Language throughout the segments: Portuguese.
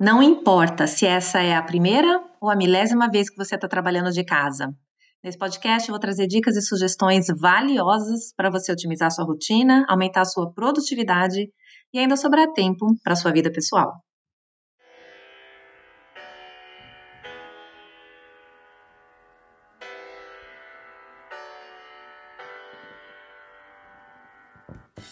Não importa se essa é a primeira ou a milésima vez que você está trabalhando de casa. Nesse podcast, eu vou trazer dicas e sugestões valiosas para você otimizar sua rotina, aumentar sua produtividade e ainda sobrar tempo para sua vida pessoal.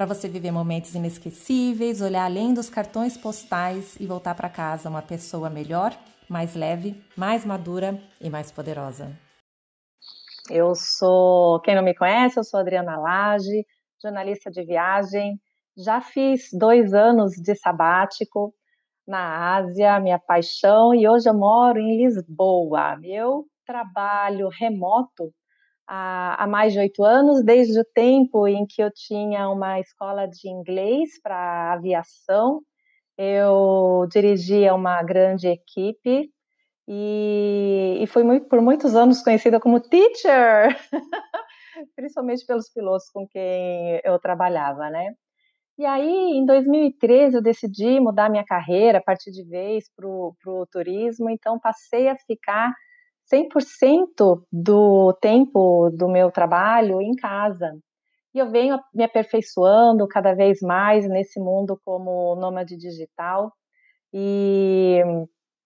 para você viver momentos inesquecíveis, olhar além dos cartões postais e voltar para casa uma pessoa melhor, mais leve, mais madura e mais poderosa. Eu sou, quem não me conhece, eu sou Adriana Lage, jornalista de viagem. Já fiz dois anos de sabático na Ásia, minha paixão, e hoje eu moro em Lisboa. Eu trabalho remoto há, há mais de oito anos, desde o tempo em que eu tinha uma escola de inglês para aviação. Eu dirigia uma grande equipe e, e fui muito, por muitos anos conhecida como teacher, principalmente pelos pilotos com quem eu trabalhava, né? E aí, em 2013, eu decidi mudar minha carreira, partir de vez para o turismo, então passei a ficar 100% do tempo do meu trabalho em casa. E eu venho me aperfeiçoando cada vez mais nesse mundo como nômade digital. E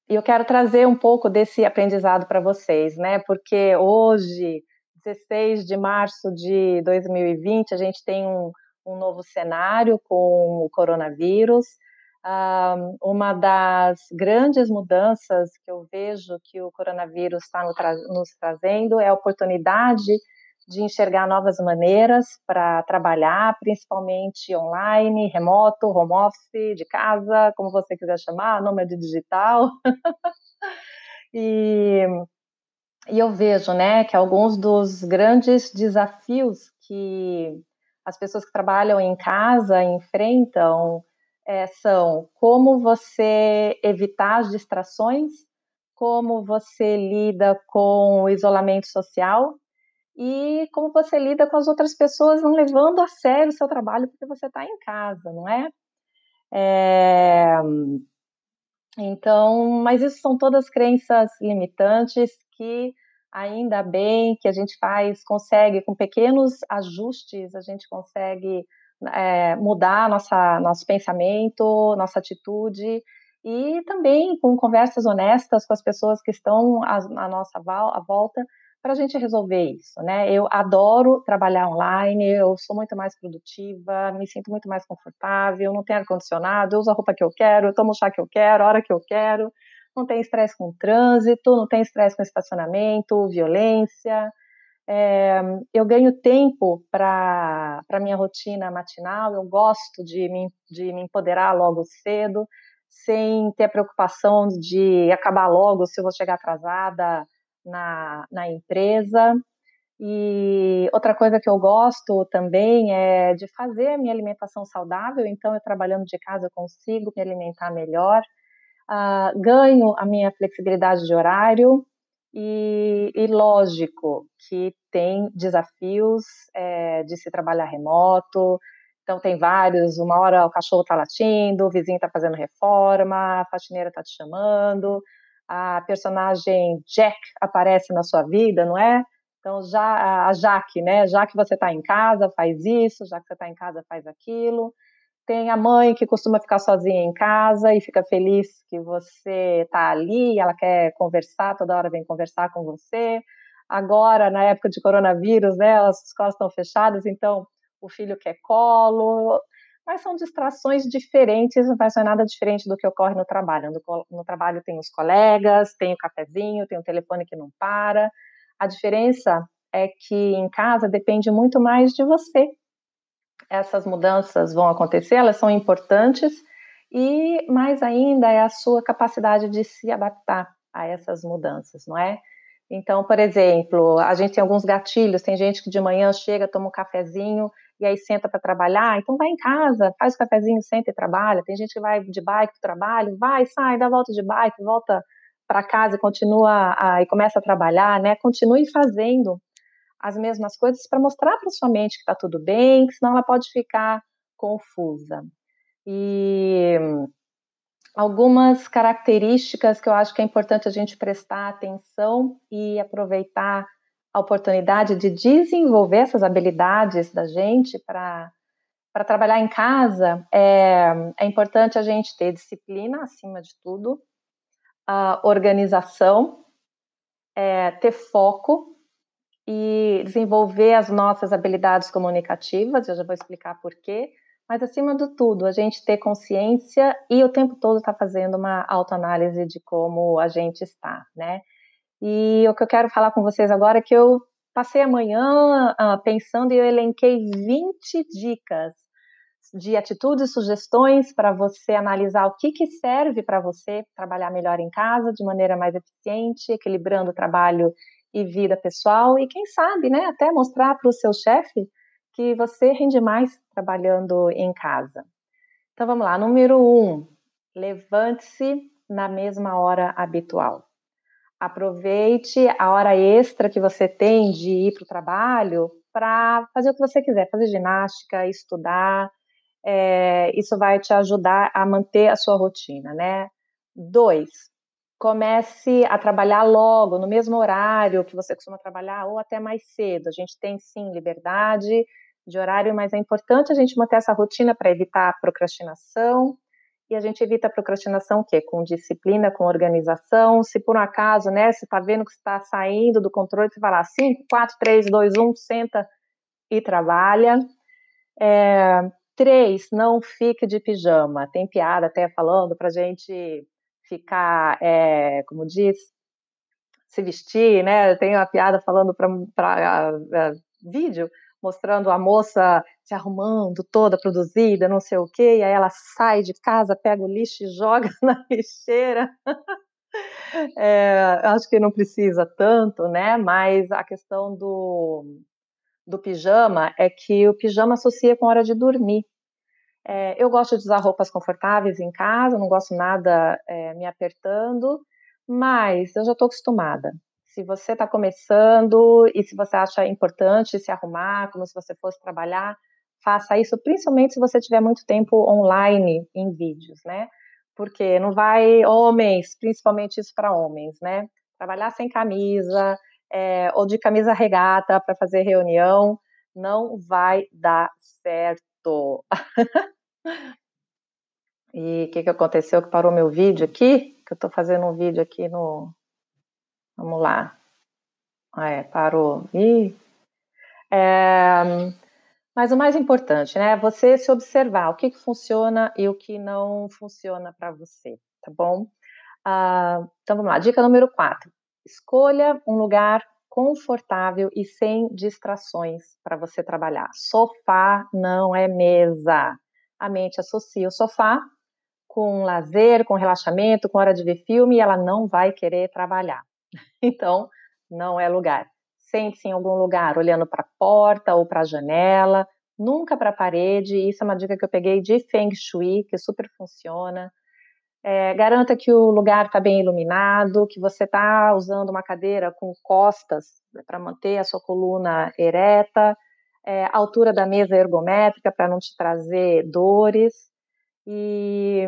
eu quero trazer um pouco desse aprendizado para vocês, né? Porque hoje, 16 de março de 2020, a gente tem um, um novo cenário com o coronavírus uma das grandes mudanças que eu vejo que o coronavírus está nos trazendo é a oportunidade de enxergar novas maneiras para trabalhar, principalmente online, remoto, home office, de casa, como você quiser chamar, nômade digital. e, e eu vejo né, que alguns dos grandes desafios que as pessoas que trabalham em casa enfrentam é, são como você evitar as distrações, como você lida com o isolamento social e como você lida com as outras pessoas não levando a sério o seu trabalho porque você está em casa, não é? é? Então, mas isso são todas crenças limitantes que ainda bem que a gente faz, consegue com pequenos ajustes, a gente consegue é, mudar nossa, nosso pensamento, nossa atitude, e também com conversas honestas com as pessoas que estão à, à nossa à volta para a gente resolver isso, né? Eu adoro trabalhar online, eu sou muito mais produtiva, me sinto muito mais confortável, não tenho ar-condicionado, uso a roupa que eu quero, tomo o chá que eu quero, a hora que eu quero, não tem estresse com trânsito, não tem estresse com estacionamento, violência, é, eu ganho tempo para a minha rotina matinal, eu gosto de me, de me empoderar logo cedo, sem ter a preocupação de acabar logo se eu vou chegar atrasada na, na empresa. E outra coisa que eu gosto também é de fazer a minha alimentação saudável, então eu trabalhando de casa eu consigo me alimentar melhor. Uh, ganho a minha flexibilidade de horário, e, e lógico que tem desafios é, de se trabalhar remoto, então tem vários, uma hora o cachorro está latindo, o vizinho está fazendo reforma, a faxineira está te chamando, a personagem Jack aparece na sua vida, não é? Então já a Jaque, né? Já que você está em casa, faz isso, já que você está em casa, faz aquilo. Tem a mãe que costuma ficar sozinha em casa e fica feliz que você está ali, ela quer conversar, toda hora vem conversar com você. Agora, na época de coronavírus, né, as escolas estão fechadas, então o filho quer colo, mas são distrações diferentes, não ser nada diferente do que ocorre no trabalho. No, no, trabalho tem os colegas, tem o cafezinho, tem o telefone que não para. A diferença é que em casa depende muito mais de você, essas mudanças vão acontecer, elas são importantes, e mais ainda é a sua capacidade de se adaptar. a essas mudanças, não é? Então, por exemplo, a gente tem alguns gatilhos, tem gente que de manhã chega, toma um cafezinho e aí senta para trabalhar, então vai em casa, faz o cafezinho, senta e trabalha. Tem gente que vai de bike para o trabalho, vai, sai, dá volta de bike, volta para casa e continua a, e começa a trabalhar, né? Continue fazendo as mesmas coisas para mostrar para sua mente que está tudo bem, que senão ela pode ficar confusa. E algumas características que eu acho que é importante a gente prestar atenção e aproveitar a oportunidade de desenvolver essas habilidades da gente para para trabalhar em casa é, é importante a gente ter disciplina acima de tudo, organização, é, ter foco e desenvolver as nossas habilidades comunicativas. Eu já vou explicar por quê. Mas acima de tudo, a gente ter consciência e o tempo todo estar tá fazendo uma autoanálise de como a gente está, né? E o que eu quero falar com vocês agora é que eu passei amanhã uh, pensando e eu elenquei 20 dicas de atitudes, sugestões para você analisar o que, que serve para você trabalhar melhor em casa, de maneira mais eficiente, equilibrando trabalho e vida pessoal, e quem sabe, né, até mostrar para o seu chefe que você rende mais trabalhando em casa. Então vamos lá, número um, levante-se na mesma hora habitual. Aproveite a hora extra que você tem de ir para o trabalho para fazer o que você quiser, fazer ginástica, estudar. É, isso vai te ajudar a manter a sua rotina, né? Dois, comece a trabalhar logo, no mesmo horário que você costuma trabalhar, ou até mais cedo. A gente tem sim liberdade de horário, mas é importante a gente manter essa rotina para evitar a procrastinação. E a gente evita a procrastinação o quê? Com disciplina, com organização. Se por um acaso, né, você está vendo que está saindo do controle, você vai lá, 5, 4, 3, 2, 1, senta e trabalha. É, três, não fique de pijama. Tem piada até falando para gente ficar, é, como diz, se vestir, né? Tem uma piada falando para vídeo, mostrando a moça se arrumando toda produzida, não sei o quê, e aí ela sai de casa, pega o lixo e joga na lixeira. É, acho que não precisa tanto, né? Mas a questão do, do pijama é que o pijama associa com a hora de dormir. É, eu gosto de usar roupas confortáveis em casa, não gosto nada é, me apertando, mas eu já estou acostumada. Se você está começando e se você acha importante se arrumar, como se você fosse trabalhar, faça isso, principalmente se você tiver muito tempo online em vídeos, né? Porque não vai, homens, principalmente isso para homens, né? Trabalhar sem camisa é, ou de camisa regata para fazer reunião não vai dar certo. e o que, que aconteceu? Que parou meu vídeo aqui? Que eu estou fazendo um vídeo aqui no, Vamos lá. Ah, é, parou. Ih. É, mas o mais importante, né, você se observar o que, que funciona e o que não funciona para você, tá bom? Ah, então vamos lá, dica número 4. Escolha um lugar confortável e sem distrações para você trabalhar. Sofá não é mesa. A mente associa o sofá com lazer, com relaxamento, com hora de ver filme e ela não vai querer trabalhar. Então, não é lugar. Sente-se em algum lugar, olhando para a porta ou para a janela, nunca para a parede. Isso é uma dica que eu peguei de Feng Shui, que super funciona. É, garanta que o lugar está bem iluminado, que você está usando uma cadeira com costas né, para manter a sua coluna ereta, é, altura da mesa ergométrica para não te trazer dores. E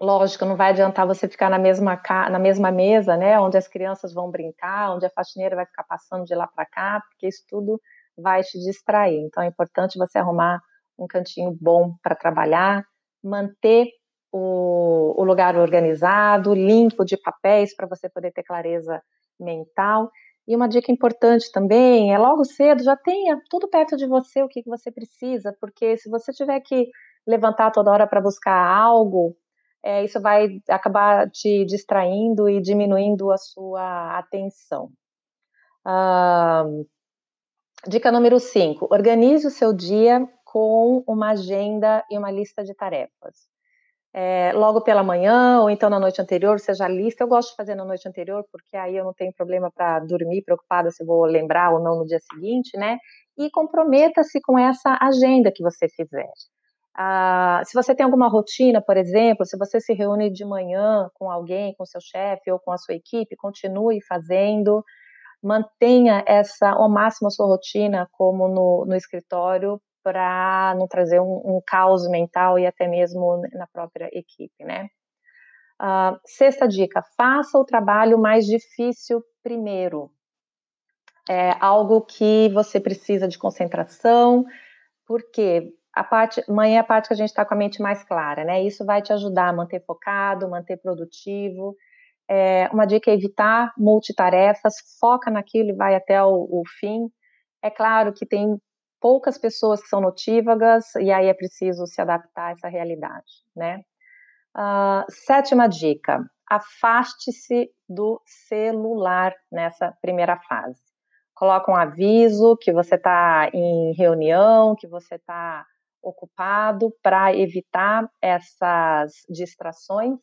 Lógico, não vai adiantar você ficar na mesma, na mesma mesa, né, onde as crianças vão brincar, onde a faxineira vai ficar passando de lá para cá, porque isso tudo vai te distrair. Então, é importante você arrumar um cantinho bom para trabalhar, manter o, o, lugar organizado, limpo de papéis, para você poder ter clareza mental. E uma dica importante também é logo cedo, já tenha tudo perto de você o que, você precisa, porque se você tiver que levantar toda hora para buscar algo, é, isso vai acabar te distraindo e diminuindo a sua atenção. Ah, dica número 5: organize o seu dia com uma agenda e uma lista de tarefas. É, logo pela manhã ou então na noite anterior, seja lista. Eu gosto de fazer na noite anterior, porque aí eu não tenho problema para dormir preocupada se vou lembrar ou não no dia seguinte, né? E comprometa-se com essa agenda que você fizer. Ah, se você tem alguma rotina, por exemplo, se você se reúne de manhã com alguém, com seu chefe ou com a sua equipe, continue fazendo, mantenha essa ao máximo a sua rotina como no, no escritório para não trazer um, um, caos mental e até mesmo na própria equipe, né? Uh, sexta dica: faça o trabalho mais difícil primeiro. É algo que você precisa de concentração, porque a parte, é a parte que a gente está com a mente mais clara, né? Isso vai te ajudar a manter focado, manter produtivo. É, uma dica é evitar multitarefas, foca naquilo e vai até o, o fim. É claro que tem poucas pessoas que são notívagas e aí é preciso se adaptar a essa realidade, né? Uh, sétima dica: afaste-se do celular nessa primeira fase. Coloca um aviso que você está em reunião, que você está ocupado para evitar essas distrações,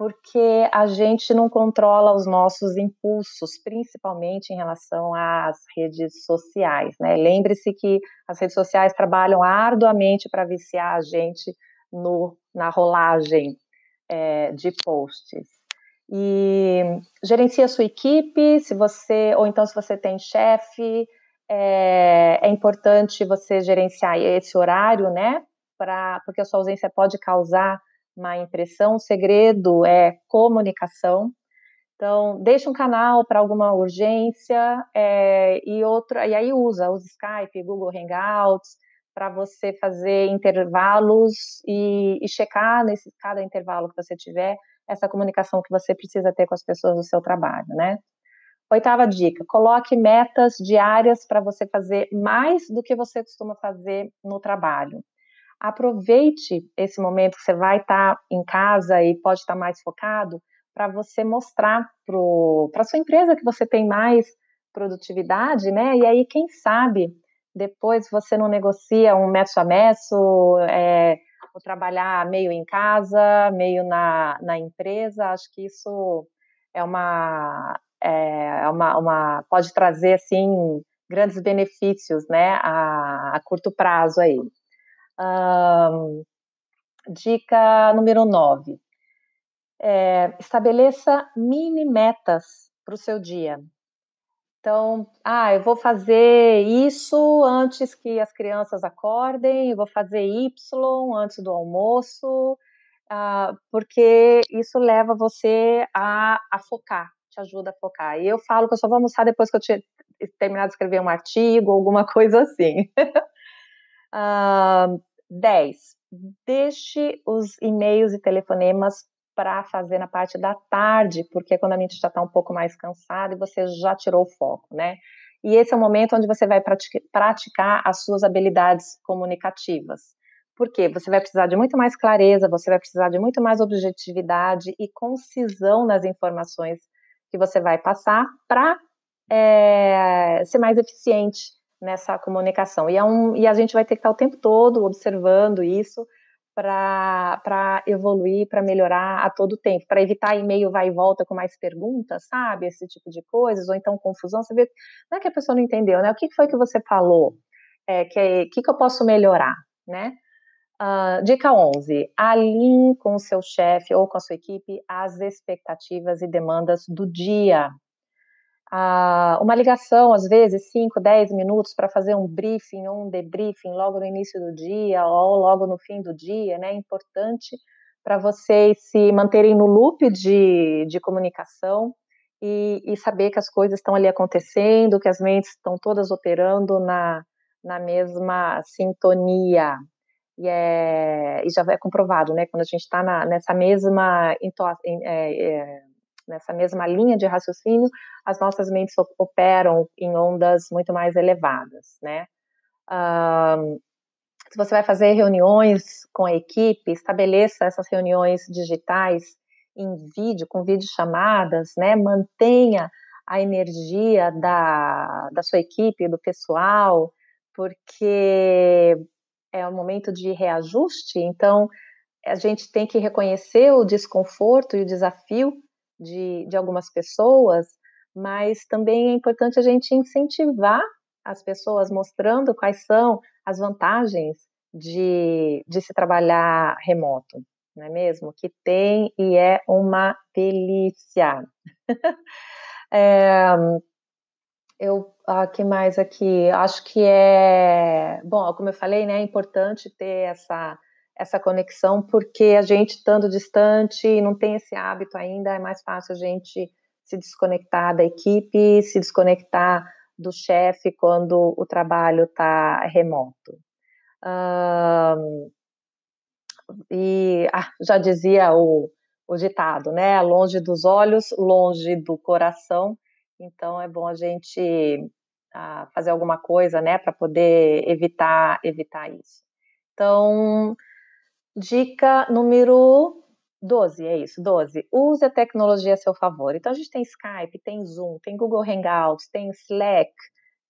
porque a gente não controla os nossos impulsos, principalmente em relação às redes sociais, né? Lembre-se que as redes sociais trabalham arduamente para viciar a gente no, na rolagem é, de posts. E gerencia a sua equipe, se você, ou então se você tem chefe, é, é importante você gerenciar esse horário, né? Pra, porque a sua ausência pode causar má impressão. O segredo é comunicação. Então, deixa um canal para alguma urgência é, e outra, e aí usa, usa Skype, Google Hangouts, para você fazer intervalos e, e, checar nesse cada intervalo que você tiver essa comunicação que você precisa ter com as pessoas do seu trabalho, né? Oitava dica: coloque metas diárias para você fazer mais do que você costuma fazer no trabalho. Aproveite esse momento que você vai estar tá em casa e pode estar tá mais focado para você mostrar para a sua empresa que você tem mais produtividade, né? E aí, quem sabe, depois você não negocia um meço a meço, é, ou trabalhar meio em casa, meio na, na empresa. Acho que isso é uma é uma, uma, pode trazer assim grandes benefícios, né, a, a curto prazo aí. Dica número 9. É, estabeleça mini metas para o seu dia. Então, ah, eu vou fazer isso antes que as crianças acordem, eu vou fazer Y antes do almoço, ah, porque isso leva você a, a focar, te ajuda a focar. E eu falo que eu só vou almoçar depois que eu tinha terminado de escrever um artigo, alguma coisa assim. uh, 10. Deixe os e-mails e telefonemas para fazer na parte da tarde, porque é quando a mente já está um pouco mais cansada e você já tirou o foco, né? E esse é o momento onde você vai praticar as suas habilidades comunicativas. Porque você vai precisar de muito mais clareza, você vai precisar de muito mais objetividade e concisão nas informações que você vai passar para é, ser mais eficiente nessa comunicação. E, é um, e a gente vai ter que estar o tempo todo observando isso para evoluir, para melhorar a todo tempo, para evitar e-mail vai e volta com mais perguntas, sabe? Esse tipo de coisas, ou então confusão. Vê, não é que a pessoa não entendeu, né? O que foi que você falou? É, que, que, que eu posso melhorar, né? Uh, dica 11. Alinhe com o seu chefe ou com a sua equipe as expectativas e demandas do dia. Uh, uma ligação, às vezes, 5, 10 minutos para fazer um briefing ou um debriefing logo no início do dia ou logo no fim do dia, né? É importante para vocês se manterem no loop de, de comunicação e, e saber que as coisas estão ali acontecendo, que as mentes estão todas operando na, na mesma sintonia, e, é, e já é comprovado, né? Quando a gente está nessa mesma é, é, nessa mesma linha de raciocínio, as nossas mentes operam em ondas muito mais elevadas, né? Se você vai fazer reuniões com a equipe, estabeleça essas reuniões digitais em vídeo, com videochamadas, né? Mantenha a energia da, da sua equipe, do pessoal, porque é um momento de reajuste, então a gente tem que reconhecer o desconforto e o desafio de, de algumas pessoas, mas também é importante a gente incentivar as pessoas, mostrando quais são as vantagens de, de se trabalhar remoto, não é mesmo? Que tem e é uma delícia. é, eu, ah, que mais aqui? Acho que é, bom, como eu falei, né, é importante ter essa essa conexão, porque a gente estando distante e não tem esse hábito ainda, é mais fácil a gente se desconectar da equipe, se desconectar do chefe quando o trabalho está remoto. E ah, já dizia o, o ditado, né? Longe dos olhos, longe do coração. Então é bom a gente ah, fazer alguma coisa, né, para poder evitar evitar isso. Então Dica número 12, é isso, 12. Use a tecnologia a seu favor. Então, a gente tem Skype, tem Zoom, tem Google Hangouts, tem Slack,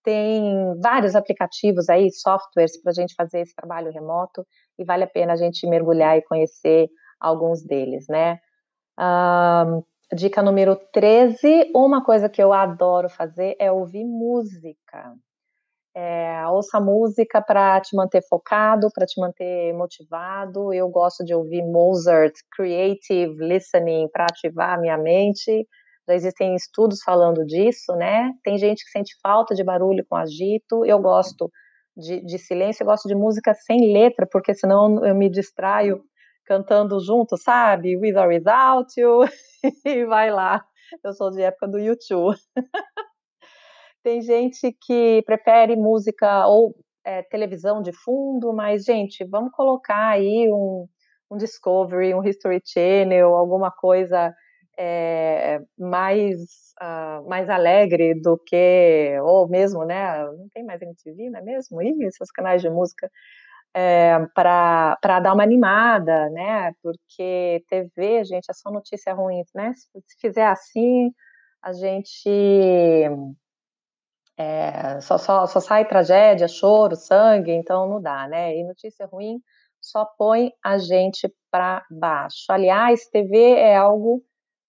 tem vários aplicativos aí, softwares para a gente fazer esse trabalho remoto e vale a pena a gente mergulhar e conhecer alguns deles, né? Um, dica número 13, uma coisa que eu adoro fazer é ouvir música. É, ouça música para te manter focado, para te manter motivado. Eu gosto de ouvir Mozart, Creative Listening, para ativar a minha mente. Já existem estudos falando disso, né? Tem gente que sente falta de barulho com agito. Eu gosto de, de silêncio, eu gosto de música sem letra, porque senão eu me distraio cantando junto, sabe? With or without you, e vai lá. Eu sou de época do YouTube. Tem gente que prefere música ou é, televisão de fundo, mas, gente, vamos colocar aí um, um Discovery, um History Channel, alguma coisa é, mais, uh, mais alegre do que, ou mesmo, né, não tem mais MTV, não é mesmo? E esses canais de música, é, para dar uma animada, né, porque TV, gente, é só notícia ruim, né, se fizer assim, a gente é, só, só, só sai tragédia, choro, sangue, então não dá, né? E notícia ruim só põe a gente para baixo. Aliás, TV é algo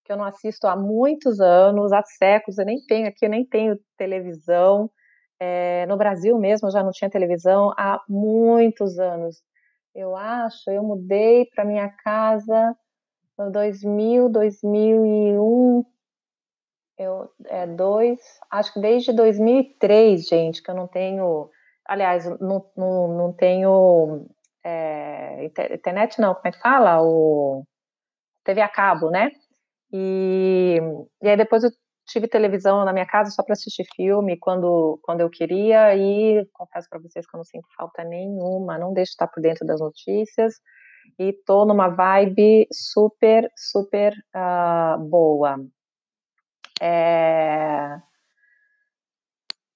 que eu não assisto há muitos anos, há séculos, eu nem tenho aqui, eu nem tenho televisão. É, no Brasil mesmo eu já não tinha televisão há muitos anos. Eu acho, eu mudei para minha casa em 2000, 2001, eu, é dois, acho que desde 2003, gente, que eu não tenho, aliás, não, não, não tenho é, internet não, como é que fala? O TV a cabo, né? E, e aí depois eu tive televisão na minha casa só para assistir filme quando, quando eu queria e confesso para vocês que eu não sinto falta nenhuma, não deixo de estar por dentro das notícias e tô numa vibe super, super uh, boa. É...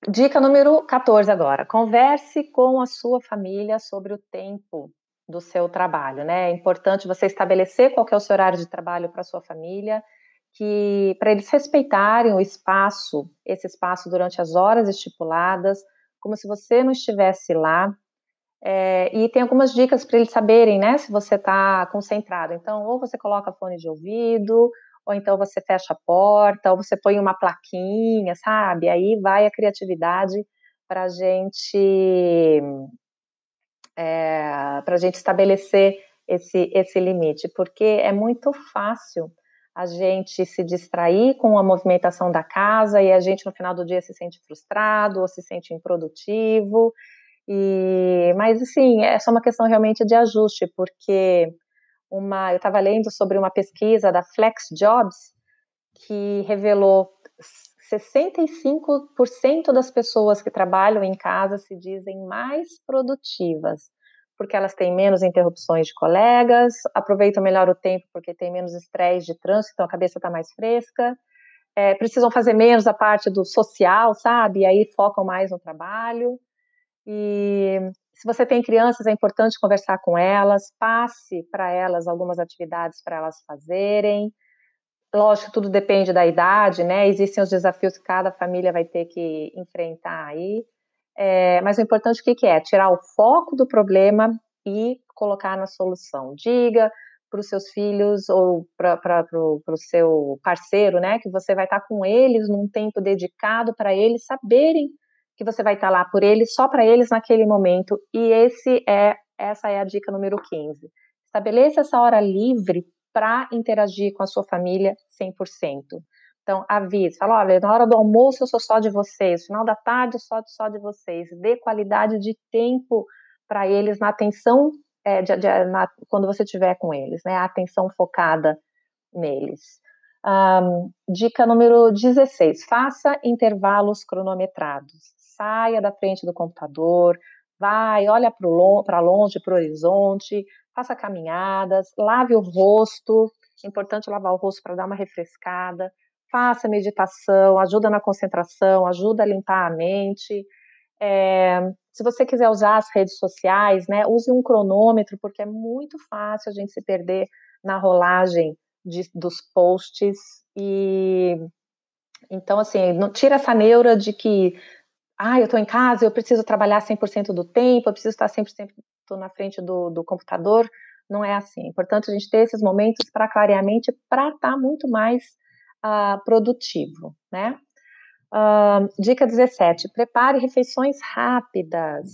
Dica número 14 agora. Converse com a sua família sobre o tempo do seu trabalho, né? É importante você estabelecer qual é o seu horário de trabalho para sua família, que para eles respeitarem o espaço, esse espaço durante as horas estipuladas, como se você não estivesse lá. É, e tem algumas dicas para eles saberem, né, se você está concentrado. Então, ou você coloca fone de ouvido, ou então você fecha a porta, ou você põe uma plaquinha, sabe? Aí vai a criatividade para a gente é, para a gente estabelecer esse, esse limite, porque é muito fácil a gente se distrair com a movimentação da casa e a gente no final do dia se sente frustrado ou se sente improdutivo. E, mas assim, é só uma questão realmente de ajuste, porque uma, eu estava lendo sobre uma pesquisa da Flex Jobs que revelou 65% das pessoas que trabalham em casa se dizem mais produtivas, porque elas têm menos interrupções de colegas, aproveitam melhor o tempo porque tem menos estresse de trânsito, então a cabeça está mais fresca, é, precisam fazer menos a parte do social, sabe? E aí focam mais no trabalho. E se você tem crianças, é importante conversar com elas, passe para elas algumas atividades para elas fazerem. Lógico, tudo depende da idade, né? Existem os desafios que cada família vai ter que enfrentar aí. É, mas o importante o que, que é? Tirar o foco do problema e colocar na solução. Diga para os seus filhos ou para o seu parceiro, né, que você vai estar com eles num tempo dedicado para eles saberem que você vai estar lá por eles, só para eles naquele momento. E esse é essa é a dica número 15. Estabeleça essa hora livre para interagir com a sua família 100%. Então, avise, fala, olha, na hora do almoço eu sou só de vocês, no final da tarde sou só de vocês. Dê qualidade de tempo para eles na atenção é, de, de, na, quando você estiver com eles, né? A atenção focada neles. Um, dica número 16: faça intervalos cronometrados. Saia da frente do computador, vai, olha para longe, para o horizonte, faça caminhadas, lave o rosto. É importante lavar o rosto para dar uma refrescada. Faça meditação, ajuda na concentração, ajuda a limpar a mente. É, se você quiser usar as redes sociais, né, use um cronômetro, porque é muito fácil a gente se perder na rolagem de, dos posts. E então, assim, não tira essa neura de que, ah, eu estou em casa, eu preciso trabalhar 100% do tempo, eu preciso estar 100% na frente do, do computador. Não é assim. É importante a gente ter esses momentos para clarear a mente, para estar tá muito mais uh, produtivo, né? Uh, dica 17, prepare refeições rápidas.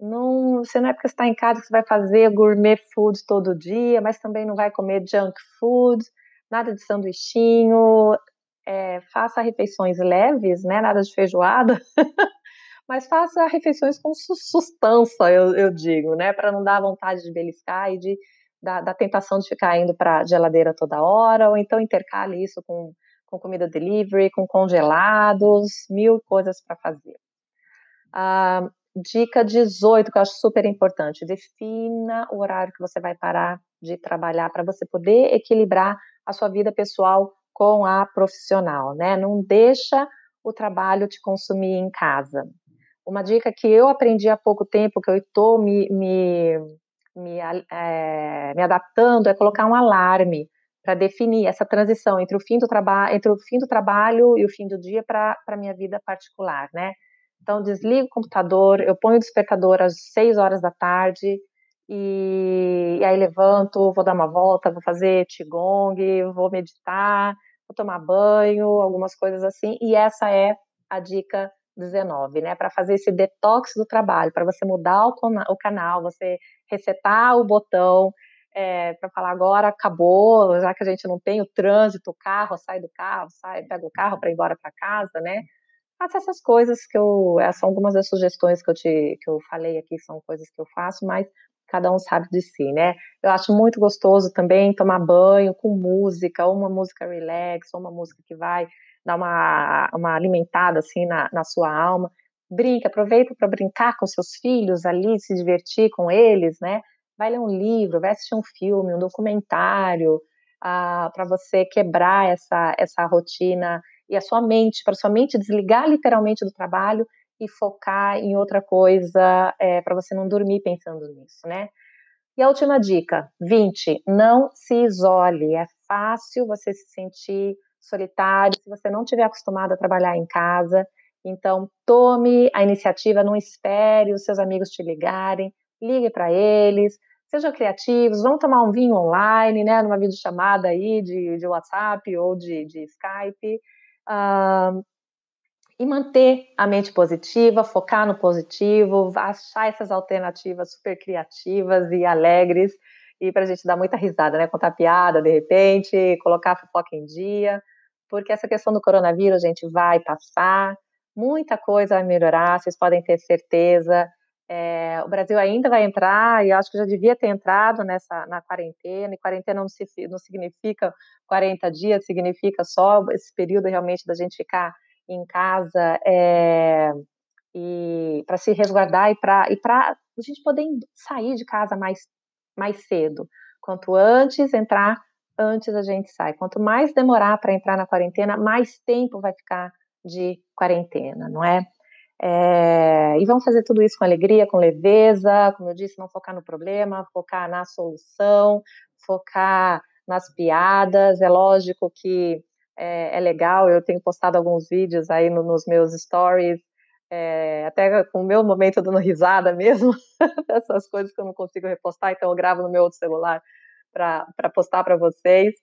Não, você não é porque está em casa que você vai fazer gourmet food todo dia, mas também não vai comer junk food, nada de sanduichinho. É, faça refeições leves, né? Nada de feijoada. mas faça refeições com sustância, eu, eu digo, né? Para não dar vontade de beliscar e de, da, da tentação de ficar indo para geladeira toda hora, ou então intercale isso com com comida delivery, com congelados, mil coisas para fazer. Ah, dica 18, que eu acho super importante: defina o horário que você vai parar de trabalhar para você poder equilibrar a sua vida pessoal com a profissional, né? Não deixa o trabalho te consumir em casa. Uma dica que eu aprendi há pouco tempo, que eu estou me, me, me, é, me adaptando, é colocar um alarme para definir essa transição entre o fim do trabalho, entre o fim do trabalho e o fim do dia para a minha vida particular, né? Então desligo o computador, eu ponho o despertador às seis horas da tarde e, e aí levanto, vou dar uma volta, vou fazer qigong, vou meditar, vou tomar banho, algumas coisas assim. E essa é a dica 19, né? Para fazer esse detox do trabalho, para você mudar o, o canal, você resetar o botão é, para falar agora acabou, já que a gente não tem o trânsito, o carro, sai do carro, sai, pega o carro para ir embora para casa, né? Faça essas coisas que eu, são algumas das sugestões que eu te, que eu falei aqui, são coisas que eu faço, mas cada um sabe de si, né? Eu acho muito gostoso também tomar banho com música, ou uma música relax, ou uma música que vai dar uma, uma alimentada assim na, na sua alma. Brinca, aproveita para brincar com seus filhos ali, se divertir com eles, né? vai ler um livro, vai assistir um filme, um documentário, ah, para você quebrar essa, essa rotina e a sua mente, para sua mente desligar literalmente do trabalho e focar em outra coisa, é, para você não dormir pensando nisso, né? E a última dica, 20, não se isole. É fácil você se sentir solitário se você não estiver acostumado a trabalhar em casa. Então, tome a iniciativa, não espere os seus amigos te ligarem, ligue para eles, sejam criativos, vamos tomar um vinho online, né, numa videochamada aí de, de WhatsApp ou de, de Skype, uh, e manter a mente positiva, focar no positivo, achar essas alternativas super criativas e alegres, e para a gente dar muita risada, né, contar piada de repente, colocar a fofoca em dia, porque essa questão do coronavírus, a gente, vai passar, muita coisa vai melhorar, vocês podem ter certeza, é, o Brasil ainda vai entrar, e acho que já devia ter entrado nessa na quarentena, e quarentena não, se, não significa 40 dias, significa só esse período realmente da gente ficar em casa é, e para se resguardar e para e a gente poder sair de casa mais, mais cedo. Quanto antes entrar, antes a gente sai. Quanto mais demorar para entrar na quarentena, mais tempo vai ficar de quarentena, não é? É, e vamos fazer tudo isso com alegria, com leveza, como eu disse, não focar no problema, focar na solução, focar nas piadas. É lógico que é, é legal, eu tenho postado alguns vídeos aí no, nos meus stories é, até com o meu momento dando risada mesmo, dessas coisas que eu não consigo repostar, então eu gravo no meu outro celular para postar para vocês,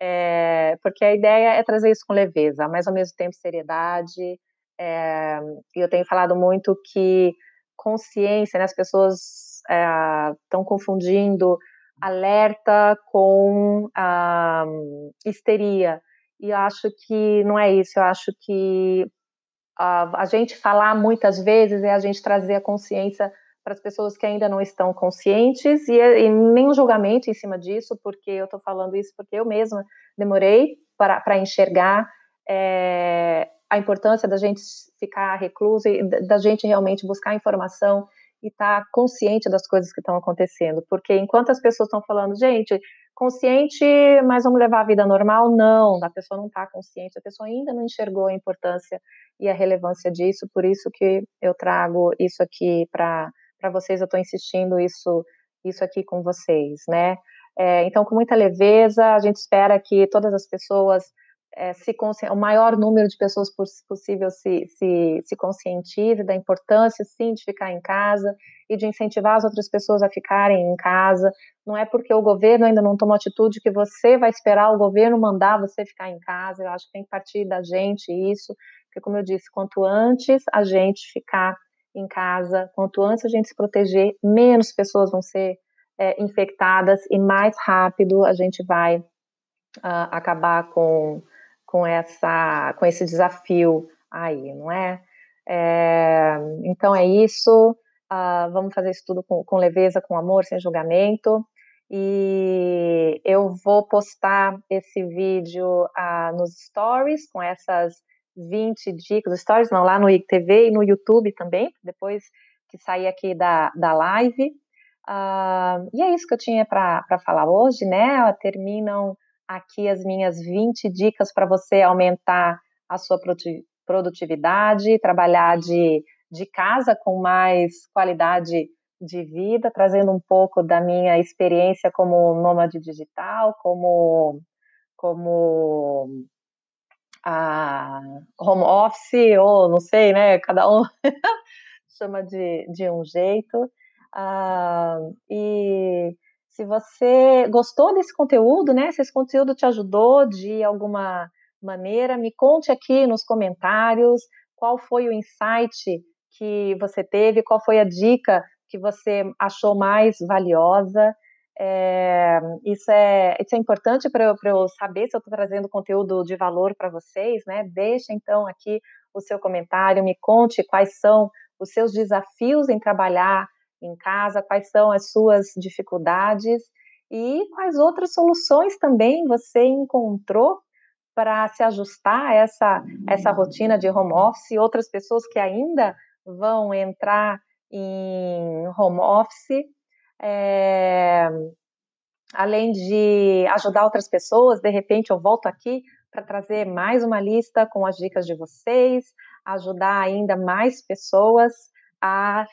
é, porque a ideia é trazer isso com leveza, mas ao mesmo tempo seriedade, é, eu tenho falado muito que consciência, né, as pessoas estão é, confundindo alerta com a histeria, e eu acho que não é isso, eu acho que a, gente falar muitas vezes é a gente trazer a consciência para as pessoas que ainda não estão conscientes e, e nenhum julgamento em cima disso, porque eu estou falando isso porque eu mesma demorei para enxergar é, a importância da gente ficar reclusa e da gente realmente buscar informação e estar tá consciente das coisas que estão acontecendo, porque enquanto as pessoas estão falando, gente, consciente, mas vamos levar a vida normal, não, a pessoa não está consciente, a pessoa ainda não enxergou a importância e a relevância disso, por isso que eu trago isso aqui para vocês, eu estou insistindo isso, isso aqui com vocês, né? É, então, com muita leveza, a gente espera que todas as pessoas é, se o maior número de pessoas possível se, se, se conscientize da importância, sim, de ficar em casa e de incentivar as outras pessoas a ficarem em casa. Não é porque o governo ainda não tomou atitude que você vai esperar o governo mandar você ficar em casa. Eu acho que tem que partir da gente isso, porque, como eu disse, quanto antes a gente ficar em casa, quanto antes a gente se proteger, menos pessoas vão ser é, infectadas e mais rápido a gente vai uh, acabar com com essa com esse desafio aí, não é? é então é isso. Uh, vamos fazer isso tudo com, com leveza, com amor, sem julgamento. E eu vou postar esse vídeo uh, nos stories com essas 20 dicas, stories não, lá no IGTV e no YouTube também, depois que sair aqui da, da live. Uh, e é isso que eu tinha para falar hoje, né? Terminam aqui as minhas 20 dicas para você aumentar a sua produtividade, trabalhar de, de casa com mais qualidade de vida, trazendo um pouco da minha experiência como nômade digital, como, como a home office, ou não sei, né? Cada um chama de, de um jeito. Ah, e se você gostou desse conteúdo, né? Se esse conteúdo te ajudou de alguma maneira, me conte aqui nos comentários qual foi o insight que você teve, qual foi a dica que você achou mais valiosa. É, isso, é, isso é importante para eu, eu, saber se eu estou trazendo conteúdo de valor para vocês, né? Deixa então aqui o seu comentário, me conte quais são os seus desafios em trabalhar em casa, quais são as suas dificuldades e quais outras soluções também você encontrou para se ajustar a essa, essa rotina de home office, outras pessoas que ainda vão entrar em home office, é, além de ajudar outras pessoas, de repente eu volto aqui para trazer mais uma lista com as dicas de vocês, ajudar ainda mais pessoas a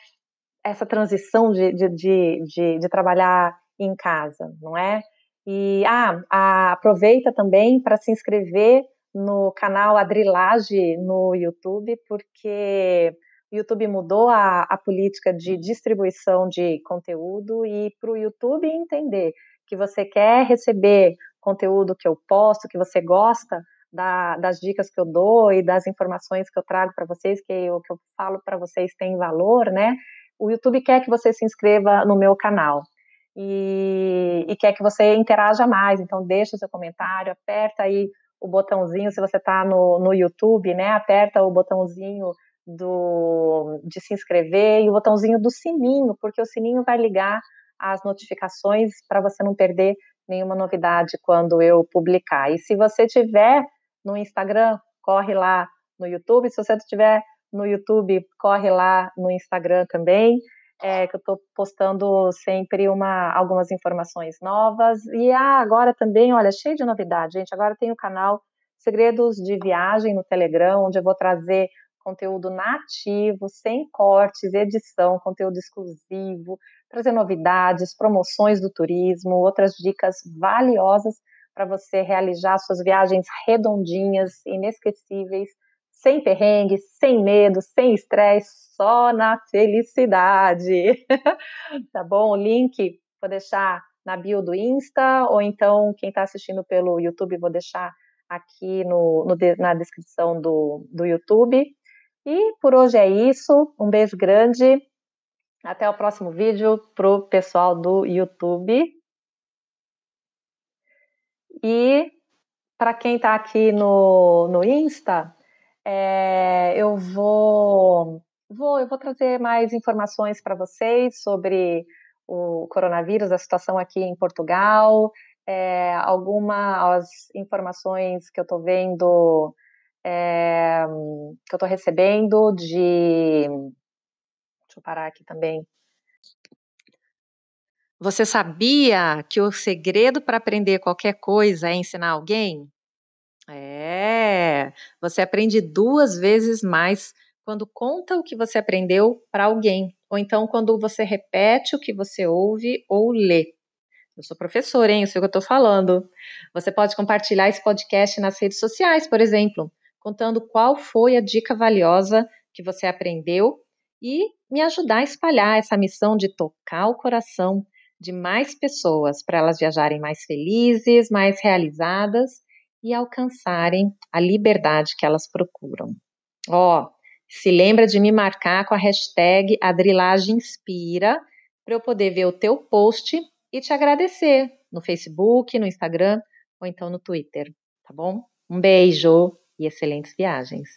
essa transição de, de, de, de, de trabalhar em casa, não é? E ah, aproveita também para se inscrever no canal Adrilage no YouTube, porque o YouTube mudou a, a política de distribuição de conteúdo e para o YouTube entender que você quer receber conteúdo que eu posto, que você gosta da, das dicas que eu dou e das informações que eu trago para vocês, que o que eu falo para vocês tem valor, né? O YouTube quer que você se inscreva no meu canal e, e quer que você interaja mais. Então, deixa o seu comentário, aperta aí o botãozinho, se você está no, no YouTube, né? Aperta o botãozinho do, de se inscrever e o botãozinho do sininho, porque o sininho vai ligar as notificações para você não perder nenhuma novidade quando eu publicar. E se você tiver no Instagram, corre lá no YouTube. Se você tiver no YouTube, corre lá no Instagram também, é, que eu estou postando sempre uma, algumas informações novas. E ah, agora também, olha, cheio de novidade, gente. Agora tem o canal Segredos de Viagem no Telegram, onde eu vou trazer conteúdo nativo, sem cortes, edição, conteúdo exclusivo, trazer novidades, promoções do turismo, outras dicas valiosas para você realizar suas viagens redondinhas, inesquecíveis, sem perrengue, sem medo, sem estresse, só na felicidade. tá bom? O link vou deixar na bio do Insta, ou então quem está assistindo pelo YouTube, vou deixar aqui no, no, na descrição do, do YouTube. E por hoje é isso. Um beijo grande. Até o próximo vídeo para o pessoal do YouTube. E para quem está aqui no, no Insta, é, eu vou, vou, eu vou trazer mais informações para vocês sobre o coronavírus, a situação aqui em Portugal, é, algumas informações que eu estou vendo, é, que eu estou recebendo de. Deixa eu parar aqui também. Você sabia que o segredo para aprender qualquer coisa é ensinar alguém? É, você aprende duas vezes mais quando conta o que você aprendeu para alguém, ou então quando você repete o que você ouve ou lê. Eu sou professora, hein? Eu sei o que eu estou falando. Você pode compartilhar esse podcast nas redes sociais, por exemplo, contando qual foi a dica valiosa que você aprendeu e me ajudar a espalhar essa missão de tocar o coração de mais pessoas para elas viajarem mais felizes, mais realizadas e alcançarem a liberdade que elas procuram. Ó, oh, se lembra de me marcar com a hashtag AdrilagemInspira para eu poder ver o teu post e te agradecer no Facebook, no Instagram ou então no Twitter, tá bom? Um beijo e excelentes viagens!